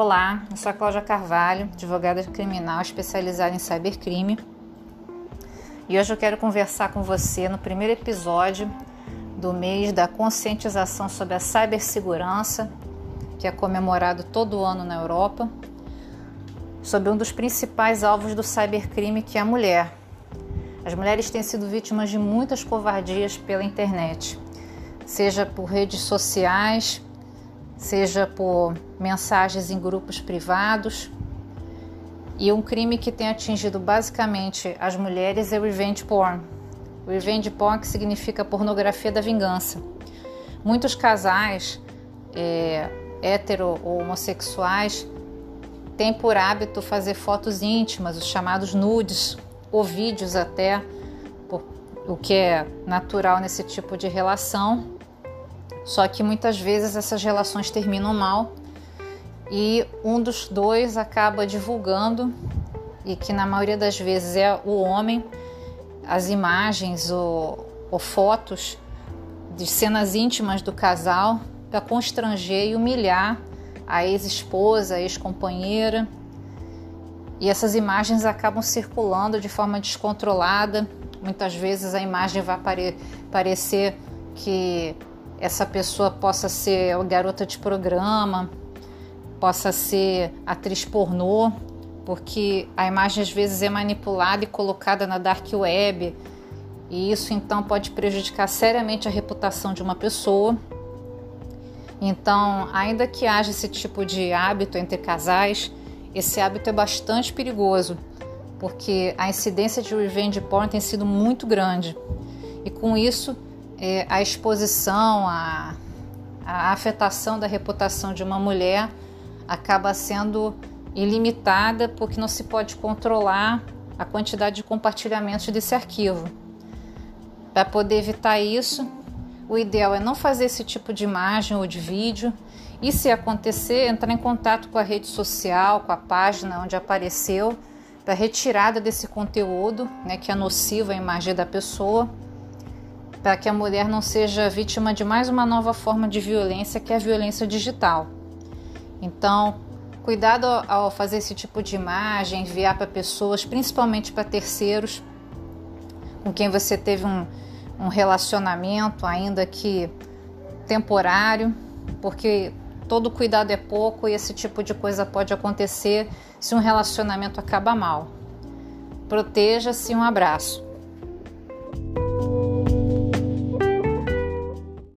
Olá, eu sou a Cláudia Carvalho, advogada criminal especializada em cybercrime. E hoje eu quero conversar com você no primeiro episódio do mês da conscientização sobre a cibersegurança, que é comemorado todo ano na Europa, sobre um dos principais alvos do cybercrime, que é a mulher. As mulheres têm sido vítimas de muitas covardias pela internet, seja por redes sociais, seja por mensagens em grupos privados. E um crime que tem atingido basicamente as mulheres é o revenge porn. Revenge porn que significa pornografia da vingança. Muitos casais é, hetero ou homossexuais têm por hábito fazer fotos íntimas, os chamados nudes, ou vídeos até, o que é natural nesse tipo de relação só que muitas vezes essas relações terminam mal e um dos dois acaba divulgando, e que na maioria das vezes é o homem, as imagens ou, ou fotos de cenas íntimas do casal para constranger e humilhar a ex-esposa, a ex-companheira. E essas imagens acabam circulando de forma descontrolada. Muitas vezes a imagem vai pare parecer que essa pessoa possa ser garota de programa, possa ser atriz pornô, porque a imagem às vezes é manipulada e colocada na dark web, e isso então pode prejudicar seriamente a reputação de uma pessoa. Então, ainda que haja esse tipo de hábito entre casais, esse hábito é bastante perigoso, porque a incidência de revenge porn tem sido muito grande. E com isso, é, a exposição, a, a afetação da reputação de uma mulher acaba sendo ilimitada porque não se pode controlar a quantidade de compartilhamentos desse arquivo. Para poder evitar isso, o ideal é não fazer esse tipo de imagem ou de vídeo e, se acontecer, entrar em contato com a rede social, com a página onde apareceu, para retirada desse conteúdo, né, que é nocivo à imagem da pessoa para que a mulher não seja vítima de mais uma nova forma de violência, que é a violência digital. Então, cuidado ao fazer esse tipo de imagem, enviar para pessoas, principalmente para terceiros, com quem você teve um, um relacionamento, ainda que temporário, porque todo cuidado é pouco e esse tipo de coisa pode acontecer se um relacionamento acaba mal. Proteja-se, um abraço.